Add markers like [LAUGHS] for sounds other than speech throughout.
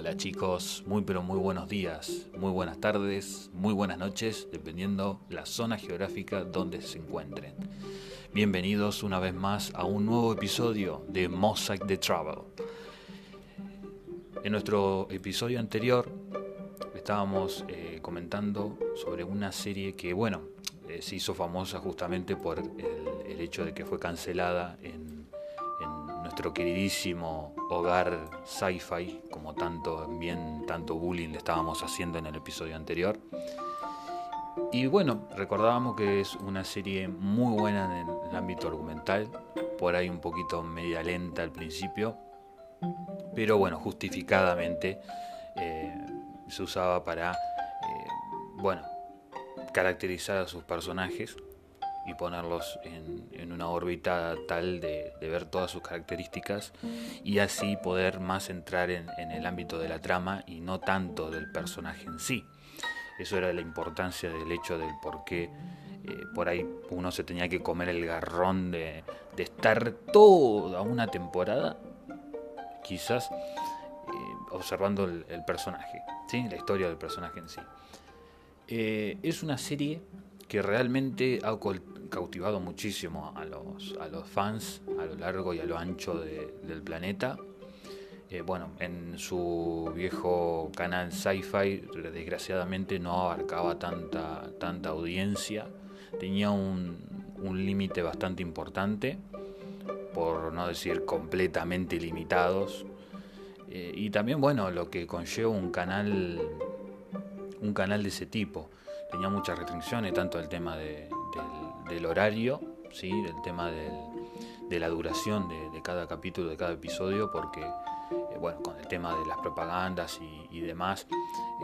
Hola chicos, muy pero muy buenos días, muy buenas tardes, muy buenas noches, dependiendo la zona geográfica donde se encuentren. Bienvenidos una vez más a un nuevo episodio de Mosaic the Travel. En nuestro episodio anterior estábamos eh, comentando sobre una serie que, bueno, eh, se hizo famosa justamente por el, el hecho de que fue cancelada en nuestro queridísimo hogar sci-fi, como tanto bien tanto bullying le estábamos haciendo en el episodio anterior. Y bueno, recordábamos que es una serie muy buena en el ámbito argumental, por ahí un poquito media lenta al principio, pero bueno, justificadamente eh, se usaba para, eh, bueno, caracterizar a sus personajes y ponerlos en, una órbita tal de, ver todas sus características y así poder más entrar en, el ámbito de la trama y no tanto del personaje en sí. Eso era la importancia del hecho del por qué eh, por ahí uno se tenía que comer el garrón de, estar toda una temporada, quizás eh, observando el, personaje, ¿sí? la historia del personaje en sí. Eh, es una serie que realmente ha cautivado muchísimo a los, a los fans a lo largo y a lo ancho del planeta. Eh, bueno, en su viejo canal Sci-Fi, desgraciadamente no abarcaba tanta, tanta audiencia, tenía un, un límite bastante importante, por no decir completamente limitados. Eh, y también, bueno, lo que conlleva un canal, un canal de ese tipo tenía muchas restricciones, tanto el tema del, horario, ¿sí? el tema de la duración de, cada capítulo, de cada episodio, porque eh, bueno, con el tema de las propagandas y, demás,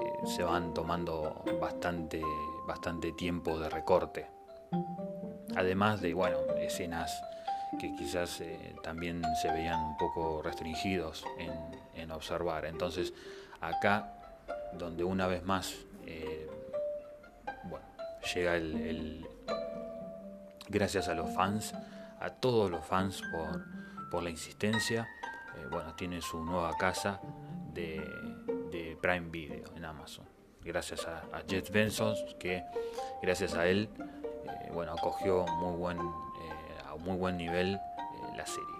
eh, se van tomando bastante, bastante tiempo de recorte. Además de, bueno, escenas que quizás eh, también se veían un poco restringidos en observar. Entonces, acá, donde una vez más llega el, gracias a los fans, a todos los fans por, la insistencia. Eh, bueno, tiene su nueva casa de, Prime Video en Amazon. Gracias a, Jeff Benson, que gracias a él, eh, bueno, acogió muy buen, eh, a muy buen nivel la serie.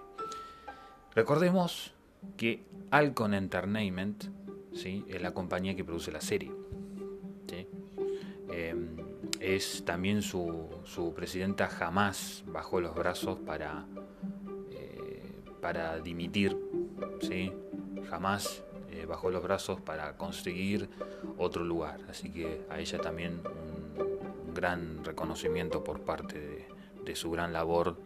Recordemos que Alcon Entertainment ¿sí? es la compañía que produce la serie. Em, es también su, su, presidenta jamás bajó los brazos para, eh, para dimitir, ¿sí? jamás eh, bajó los brazos para conseguir otro lugar. Así que a ella también un, gran reconocimiento por parte de, su gran labor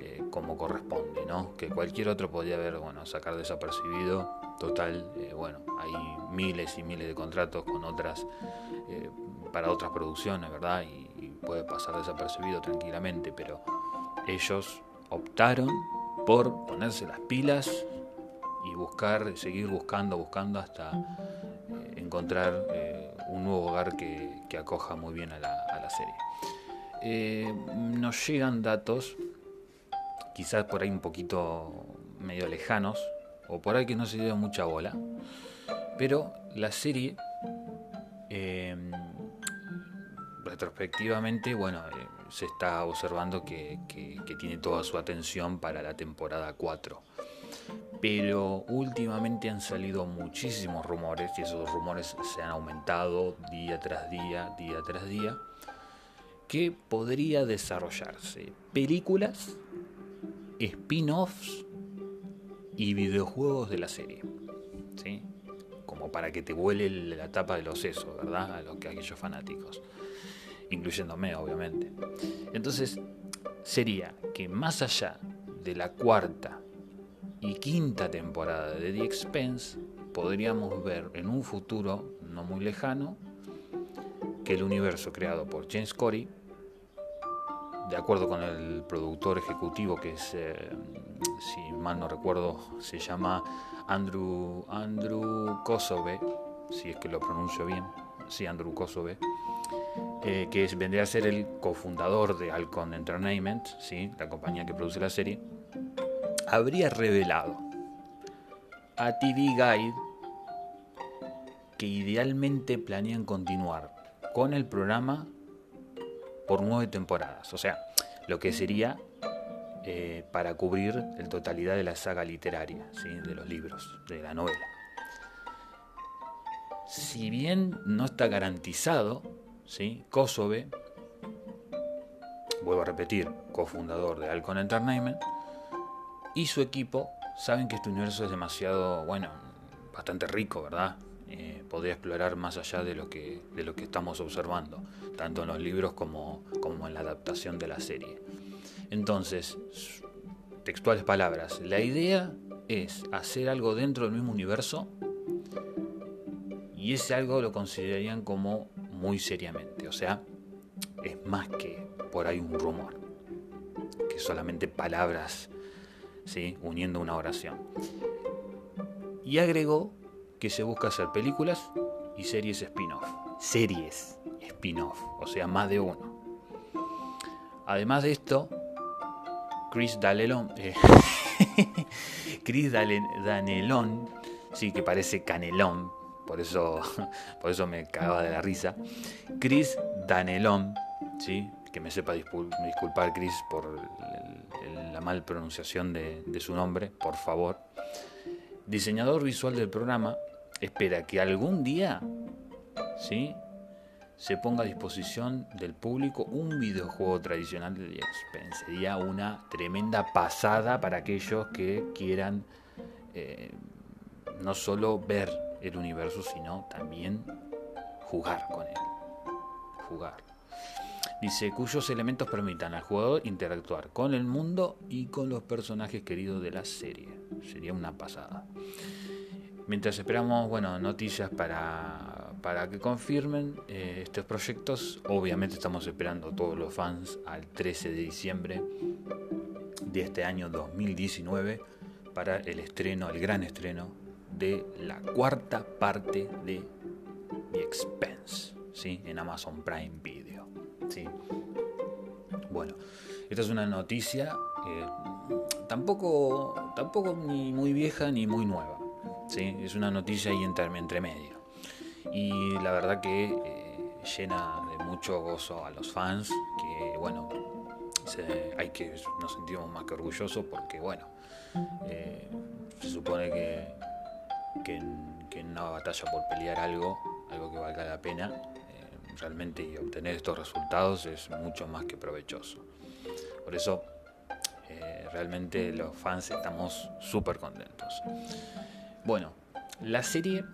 eh, como corresponde, ¿no? que cualquier otro podía haber bueno, sacar desapercibido. Total, bueno, hay miles y miles de contratos con otras para otras producciones, ¿verdad? Y, puede pasar desapercibido tranquilamente, pero ellos optaron por ponerse las pilas y buscar, seguir buscando, buscando hasta eh, encontrar eh, un nuevo hogar que, acoja muy bien a la, serie. Eh, nos llegan datos, quizás por ahí un poquito medio lejanos, o por ahí que no se dio mucha bola, pero la serie retrospectivamente, bueno, eh, se está observando que, tiene toda su atención para la temporada 4. Pero últimamente han salido muchísimos rumores y esos rumores se han aumentado día tras día, día tras día, que podría desarrollarse películas, spin-offs y videojuegos de la serie. ¿sí? Como para que te vuele la tapa de los sesos, ¿verdad? A los que aquellos fanáticos incluyéndome obviamente. Entonces, sería que más allá de la cuarta y quinta temporada de The Expense, podríamos ver en un futuro no muy lejano que el universo creado por James Corey, de acuerdo con el productor ejecutivo que es, eh, si mal no recuerdo, se llama Andrew, Andrew Kosobe, si es que lo pronuncio bien, sí, Andrew Kosobe, eh, que vendría a ser el cofundador de Alcon Entertainment, ¿sí? la compañía que produce la serie, habría revelado a TV Guide que idealmente planean continuar con el programa por nueve temporadas. O sea, lo que sería eh, para cubrir la totalidad de la saga literaria, de los libros, de la novela. Si bien no está garantizado, ¿sí? Kosobe, vuelvo a repetir, cofundador de Alcon Entertainment, y su equipo saben que este universo es demasiado, bueno, bastante rico, ¿verdad? Eh, podría explorar más allá de lo, que, de lo que estamos observando, tanto en los libros como, como en la adaptación de la serie. Entonces, textuales palabras, la idea es hacer algo dentro del mismo universo y ese algo lo considerarían como muy seriamente, o sea, es más que por ahí un rumor, que solamente palabras ¿sí? uniendo una oración. Y agregó que se busca hacer películas y series spin-off. Series spin-off, o sea, más de uno. Además de esto, Chris Dalelon, eh, [LAUGHS] Chris Danelon, sí que parece canelón, por eso, [LAUGHS] por eso me cagaba de la risa. Chris Danelon, sí, que me sepa disculpar Chris por la mal pronunciación de, su nombre, por favor. Diseñador visual del programa, espera que algún día ¿sí? se ponga a disposición del público un videojuego tradicional de Expense. Sería una tremenda pasada para aquellos que quieran eh, no solo ver el universo, sino también jugar con él. Jugar. Dice, cuyos elementos permitan al jugador interactuar con el mundo y con los personajes queridos de la serie. Sería una pasada. Mientras esperamos, bueno, noticias para, para que confirmen eh, estos proyectos, obviamente estamos esperando todos los fans al 13 de diciembre de este año 2019 para el estreno, el gran estreno de la cuarta parte de The Expense, ¿sí? en Amazon Prime Video. Sí. Bueno, esta es una noticia eh, tampoco, tampoco ni muy vieja ni muy nueva. ¿Sí? Es una noticia ahí entre, entre medio. Y la verdad que eh, llena de mucho gozo a los fans, que bueno, hay que, nos sentimos más que orgullosos porque bueno, eh, se supone que, que, en, una batalla por pelear algo, algo que valga la pena, realmente y obtener estos resultados es mucho más que provechoso. Por eso eh, realmente los fans estamos súper contentos. Bueno, la serie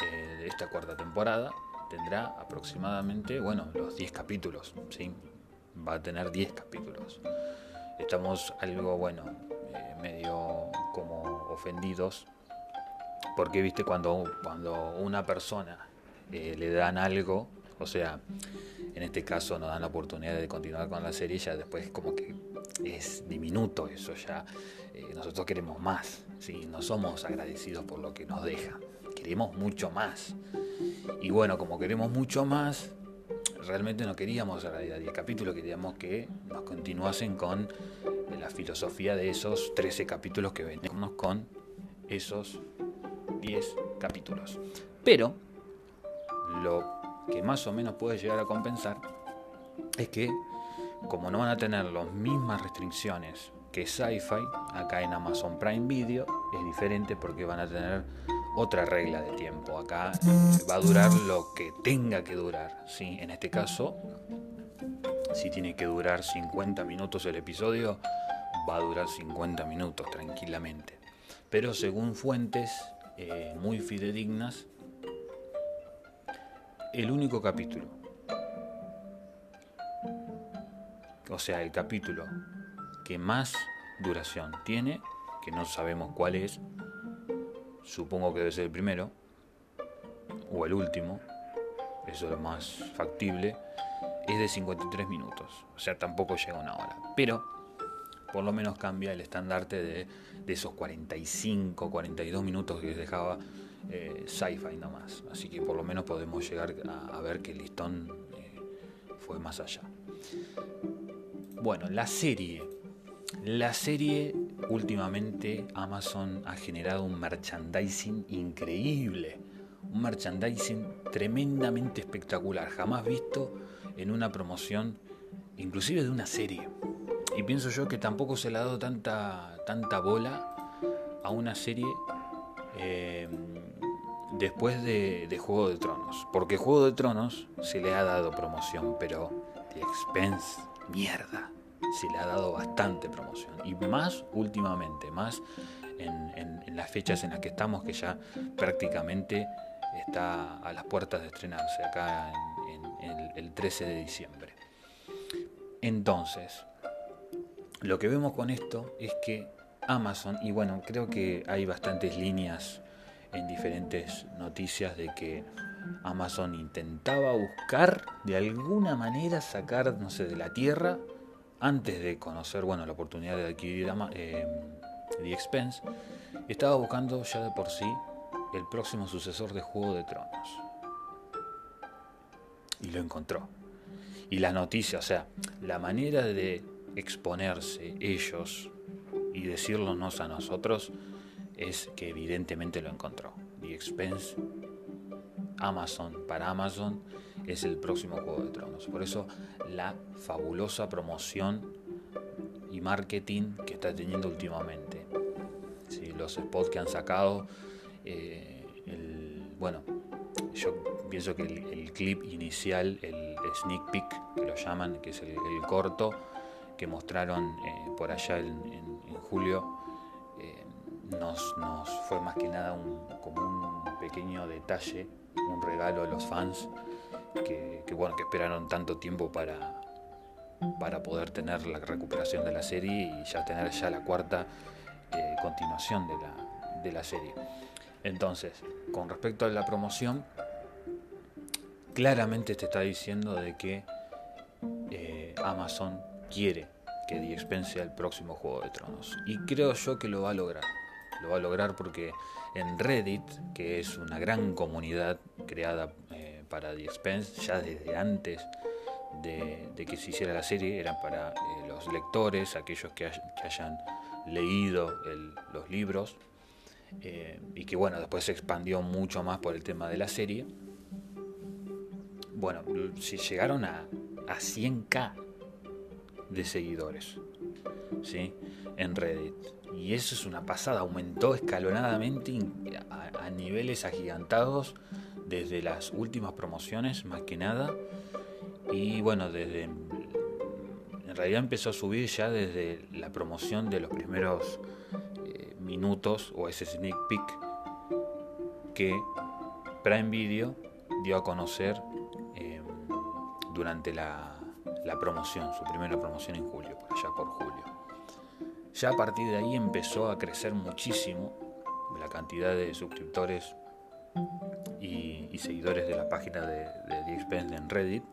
eh, de esta cuarta temporada tendrá aproximadamente, bueno, los 10 capítulos, ¿sí? Va a tener 10 capítulos. Estamos algo, bueno, eh, medio como ofendidos, porque, viste, cuando, cuando una persona eh, le dan algo, o sea, en este caso nos dan la oportunidad de continuar con la serie, ya después como que es diminuto eso, ya nosotros queremos más, ¿sí? no somos agradecidos por lo que nos deja, queremos mucho más. Y bueno, como queremos mucho más, realmente no queríamos realidad 10 capítulos, queríamos que nos continuasen con la filosofía de esos 13 capítulos que venimos con esos 10 capítulos. Pero lo que más o menos puede llegar a compensar es que como no van a tener las mismas restricciones que Sci-Fi, acá en Amazon Prime Video es diferente porque van a tener otra regla de tiempo. Acá eh, va a durar lo que tenga que durar. En este caso, si tiene que durar 50 minutos el episodio, va a durar 50 minutos tranquilamente. Pero según fuentes eh, muy fidedignas, el único capítulo. O sea, el capítulo que más duración tiene, que no sabemos cuál es, supongo que debe ser el primero, o el último, eso es lo más factible, es de 53 minutos, o sea, tampoco llega a una hora, pero por lo menos cambia el estandarte de, esos 45, 42 minutos que dejaba eh, sci-fi nomás. Así que por lo menos podemos llegar a, ver que el listón eh, fue más allá. Bueno, la serie. La serie últimamente Amazon ha generado un merchandising increíble. un merchandising tremendamente espectacular, jamás visto en una promoción, inclusive de una serie. Y pienso yo que tampoco se le ha dado tanta, tanta bola a una serie eh, después de, de, Juego de Tronos. Porque Juego de Tronos se le ha dado promoción, pero The Expense, mierda, se le ha dado bastante promoción. Y más últimamente, más en, las fechas en las que estamos, que ya prácticamente está a las puertas de estrenarse, acá en, el 13 de diciembre. Entonces, lo que vemos con esto es que Amazon, y bueno, creo que hay bastantes líneas en diferentes noticias de que Amazon intentaba buscar de alguna manera sacar, no sé, de la tierra, antes de conocer, bueno, la oportunidad de adquirir eh, The Expense, estaba buscando ya de por sí el próximo sucesor de Juego de Tronos. Y lo encontró. Y la noticia, o sea, la manera de exponerse ellos y decirnos a nosotros es que evidentemente lo encontró. The Expense, Amazon, para Amazon es el próximo Juego de Tronos. Por eso la fabulosa promoción y marketing que está teniendo últimamente. los spots que han sacado, eh, bueno, yo pienso que el, clip inicial, el sneak peek que lo llaman, que es el, corto que mostraron eh, por allá en, julio, eh, nos, fue más que nada un, como un pequeño detalle, un regalo a los fans que, bueno que esperaron tanto tiempo para, para poder tener la recuperación de la serie y ya tener ya la cuarta eh, continuación de la, de la serie. Entonces, con respecto a la promoción, claramente te está diciendo de que eh, Amazon quiere que The Expense el próximo Juego de Tronos. Y creo yo que lo va a lograr. Lo va a lograr porque en Reddit, que es una gran comunidad creada eh, para The Expense, ya desde antes de, que se hiciera la serie eran para eh, los lectores, aquellos que, hayan leído los libros, eh, y que bueno, después se expandió mucho más por el tema de la serie. Bueno, si llegaron a, a 100k de seguidores ¿sí? en Reddit. Y eso es una pasada, aumentó escalonadamente a niveles agigantados desde las últimas promociones, más que nada. Y bueno, desde en realidad empezó a subir ya desde la promoción de los primeros eh, minutos o ese sneak peek que Prime Video dio a conocer eh, durante la, la promoción, su primera promoción en julio, por por julio. Ya a partir de ahí empezó a crecer muchísimo la cantidad de suscriptores seguidores de la página de, de The Expense en Reddit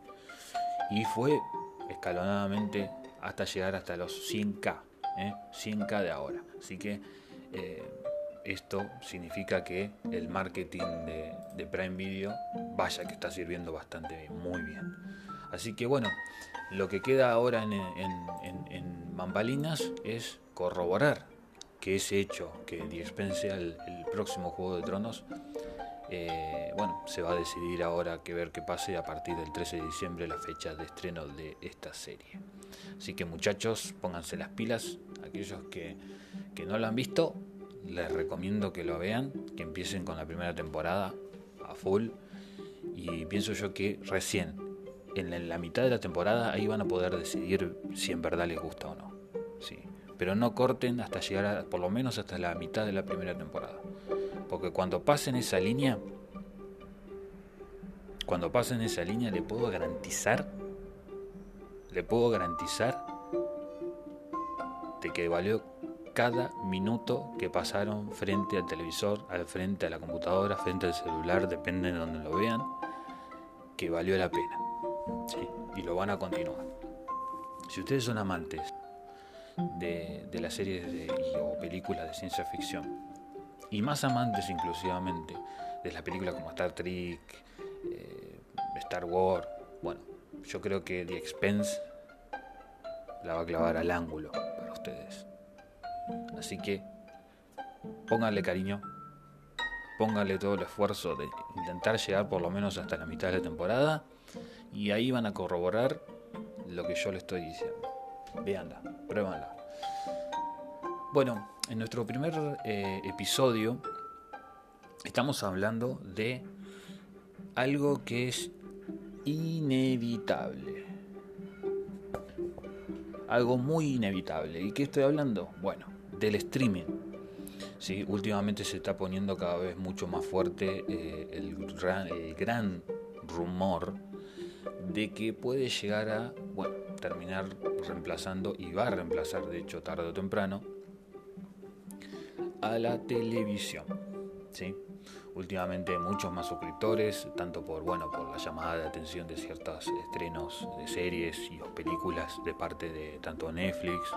y fue escalonadamente hasta llegar hasta los 100k, 100k ¿eh? de ahora. Así que eh, esto significa que el marketing de, Prime Video, vaya que está sirviendo bastante muy bien. Así que bueno, lo que queda ahora en, en, en, Bambalinas es corroborar que ese hecho, que dispense el, el próximo Juego de Tronos, eh, bueno, se va a decidir ahora que ver qué pase a partir del 13 de diciembre, la fecha de estreno de esta serie. Así que muchachos, pónganse las pilas. Aquellos que, no lo han visto, les recomiendo que lo vean, que empiecen con la primera temporada a full. Y pienso yo que recién, en la mitad de la temporada, ahí van a poder decidir si en verdad les gusta o no. Sí. Pero no corten hasta llegar por lo menos hasta la mitad de la primera temporada. Porque cuando pasen esa línea, cuando pasen esa línea le puedo garantizar, le puedo garantizar de que valió cada minuto que pasaron frente al televisor, al frente a la computadora, frente al celular, depende de donde lo vean, que valió la pena. Y lo van a continuar. Si ustedes son amantes de, las series o películas de ciencia ficción, y más amantes inclusivamente de las películas como Star Trek, eh, Star Wars. Bueno, yo creo que The Expense la va a clavar al ángulo para ustedes. Así que pónganle cariño, póngale todo el esfuerzo de intentar llegar por lo menos hasta la mitad de la temporada y ahí van a corroborar lo que yo le estoy diciendo. Veanla, pruébanla. Bueno, en nuestro primer eh, episodio estamos hablando de algo que es inevitable. Algo muy inevitable. ¿Y qué estoy hablando? Bueno, del streaming. Sí, últimamente se está poniendo cada vez mucho más fuerte eh, el, el gran rumor de que puede llegar a bueno, terminar reemplazando y va a reemplazar de hecho tarde o temprano a la televisión. ¿sí? Últimamente muchos más suscriptores, tanto por bueno por la llamada de atención de ciertos estrenos de series y películas de parte de tanto Netflix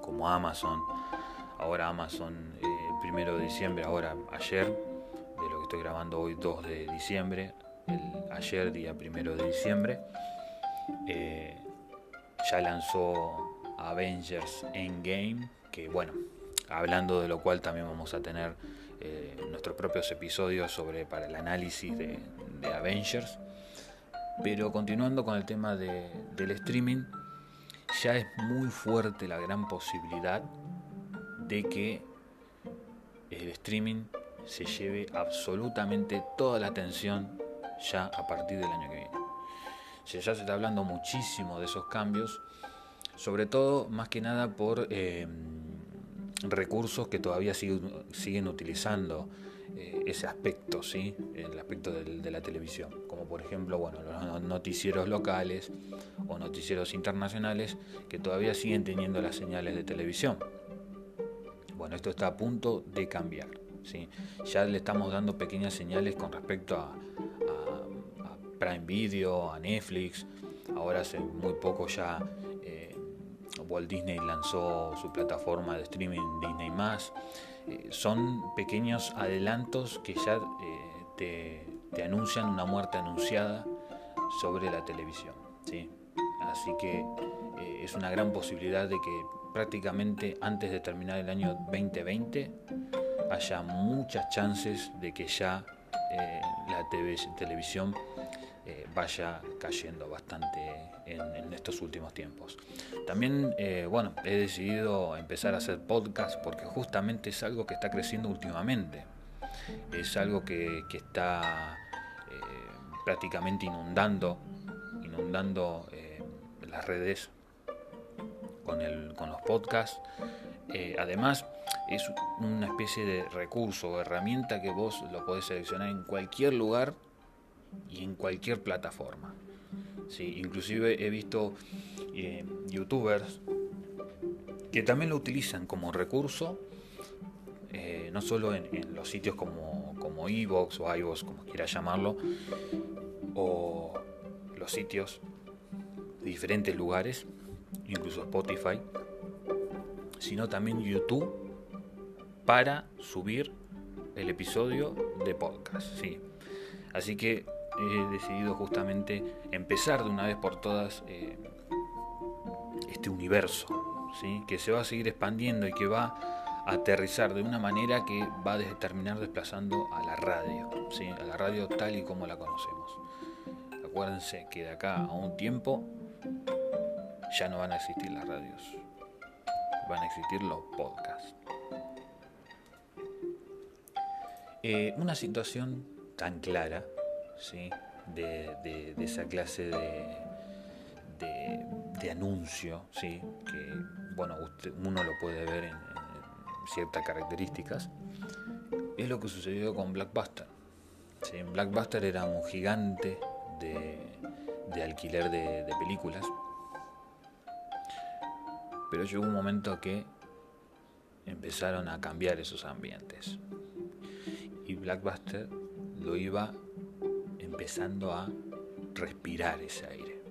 como Amazon. Ahora Amazon el eh, primero de diciembre, ahora ayer, de lo que estoy grabando hoy 2 de diciembre, el, ayer día primero de diciembre, eh, ya lanzó Avengers Endgame, que bueno, hablando de lo cual también vamos a tener eh, nuestros propios episodios sobre para el análisis de, Avengers. Pero continuando con el tema del streaming, ya es muy fuerte la gran posibilidad de que el streaming se lleve absolutamente toda la atención ya a partir del año que viene. Ya se está hablando muchísimo de esos cambios, sobre todo más que nada por eh, recursos que todavía siguen, utilizando eh, ese aspecto, ¿sí? el aspecto de la televisión, como por ejemplo bueno, los noticieros locales o noticieros internacionales que todavía siguen teniendo las señales de televisión. Bueno, esto está a punto de cambiar. ¿sí? Ya le estamos dando pequeñas señales con respecto a, Prime Video, a Netflix. Ahora hace muy poco ya Walt Disney lanzó su plataforma de streaming Disney eh, son pequeños adelantos que ya eh, te, anuncian una muerte anunciada sobre la televisión. ¿sí? Así que es una gran posibilidad de que prácticamente antes de terminar el año 2020 haya muchas chances de que ya la televisión eh, vaya cayendo bastante en, estos últimos tiempos. También, eh, bueno, he decidido empezar a hacer podcast porque justamente es algo que está creciendo últimamente. Es algo que, está eh, prácticamente inundando, inundando las redes con, los podcasts. además, es una especie de recurso o herramienta que vos lo podés seleccionar en cualquier lugar y en cualquier plataforma. Sí, inclusive he visto eh, youtubers que también lo utilizan como recurso, eh, no solo en, los sitios como, como Evox o iVoox, como quiera llamarlo, o los sitios de diferentes lugares, incluso Spotify, sino también YouTube para subir el episodio de podcast. Sí. Así que he decidido justamente empezar de una vez por todas eh, este universo, ¿sí? que se va a seguir expandiendo y que va a aterrizar de una manera que va a terminar desplazando a la radio, ¿sí? a la radio tal y como la conocemos. Acuérdense que de acá a un tiempo ya no van a existir las radios, van a existir los podcasts. Eh, una situación tan clara ¿sí? de, esa clase de, de, anuncio, ¿sí? que bueno, uno lo puede ver en, ciertas características, es lo que sucedió con Blackbuster. ¿sí? Blackbuster era un gigante de, alquiler de, de películas, pero llegó un momento que empezaron a cambiar esos ambientes. Y Blackbuster lo iba empezando a respirar ese aire.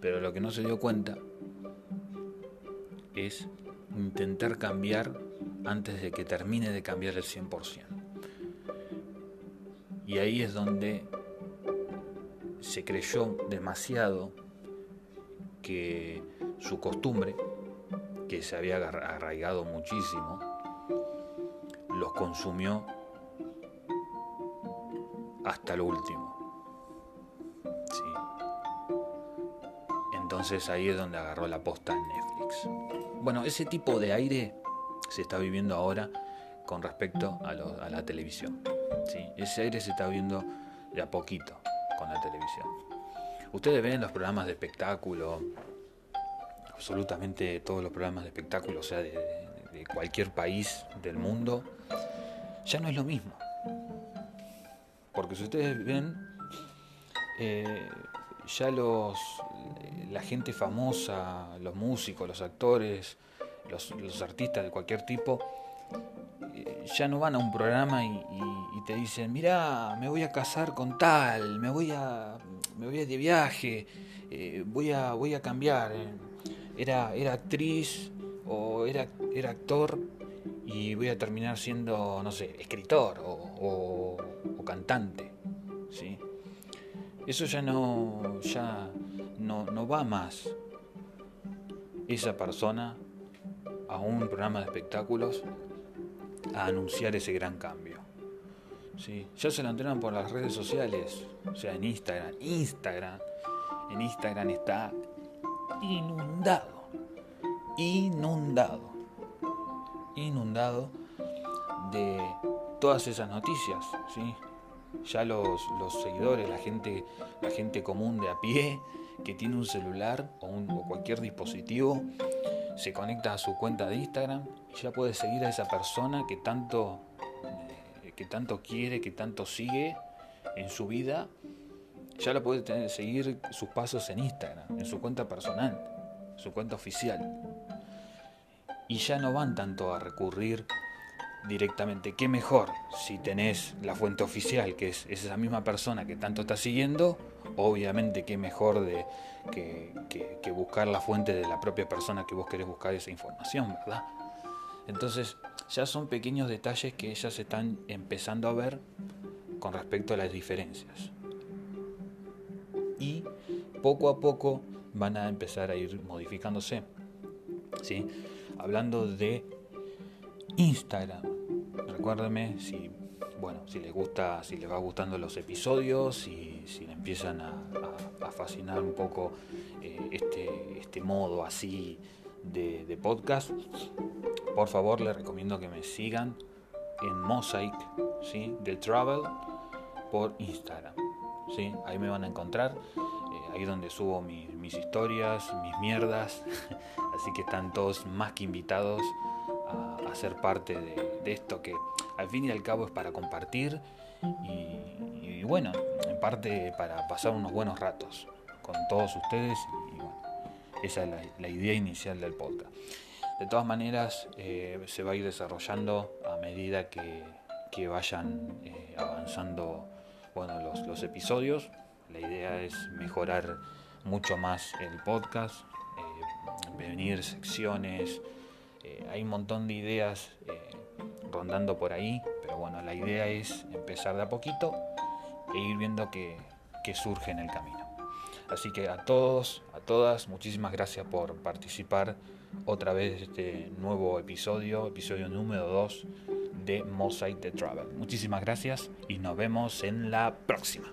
Pero lo que no se dio cuenta es intentar cambiar antes de que termine de cambiar el 100%. Y ahí es donde se creyó demasiado que su costumbre, que se había arraigado muchísimo, los consumió hasta lo último. Entonces ahí es donde agarró la posta Netflix. Bueno, ese tipo de aire se está viviendo ahora con respecto a, la televisión. ¿sí? Ese aire se está viendo de a poquito con la televisión. Ustedes ven los programas de espectáculo, absolutamente todos los programas de espectáculo, o sea, de, cualquier país del mundo, ya no es lo mismo. Porque si ustedes ven, eh, ya los la gente famosa, los músicos, los actores, los, artistas de cualquier tipo, eh, ya no van a un programa y, te dicen, mira, me voy a casar con tal, me voy a, me voy de viaje, eh, voy, a, voy a cambiar. Eh". Era, era actriz o era, era actor y voy a terminar siendo, no sé, escritor o, o cantante. ¿sí? Eso ya no, ya no, no va más esa persona a un programa de espectáculos a anunciar ese gran cambio. ¿Sí? Ya se lo entrenan por las redes sociales, o sea, en Instagram. Instagram, en Instagram está inundado, inundado, inundado de todas esas noticias, ¿sí? Ya los, los seguidores, la gente, la gente común de a pie, que tiene un celular o, cualquier dispositivo, se conecta a su cuenta de Instagram y ya puede seguir a esa persona que tanto, eh, que tanto quiere, que tanto sigue en su vida. Ya la puede seguir sus pasos en Instagram, en su cuenta personal, su cuenta oficial. Y ya no van tanto a recurrir directamente. ¿Qué mejor si tenés la fuente oficial, que es, esa misma persona que tanto está siguiendo? Obviamente, qué mejor de, que, buscar la fuente de la propia persona que vos querés buscar esa información, ¿verdad? Entonces, ya son pequeños detalles que ellas están empezando a ver con respecto a las diferencias. Y poco a poco van a empezar a ir modificándose. ¿sí? Hablando de Instagram. Recuérdeme si, bueno, si les gusta, si les va gustando los episodios, y si le empiezan a, fascinar un poco eh, este, este modo así de, podcast, por favor les recomiendo que me sigan en Mosaic, ¿sí? de Travel, por Instagram. ¿sí? Ahí me van a encontrar, eh, ahí donde subo mis historias, mis mierdas, [LAUGHS] así que están todos más que invitados a, ser parte de, esto que al fin y al cabo es para compartir y, bueno, en parte para pasar unos buenos ratos con todos ustedes y bueno, esa es la, idea inicial del podcast. De todas maneras, eh, se va a ir desarrollando a medida que, vayan eh, avanzando bueno, los, los, episodios. La idea es mejorar mucho más el podcast, eh, venir secciones, eh, hay un montón de ideas eh, rondando por ahí, pero bueno, la idea es empezar de a poquito e ir viendo que, surge en el camino. Así que a todos, a todas, muchísimas gracias por participar otra vez de este nuevo episodio, episodio número 2 de Mosaic de Travel. Muchísimas gracias y nos vemos en la próxima.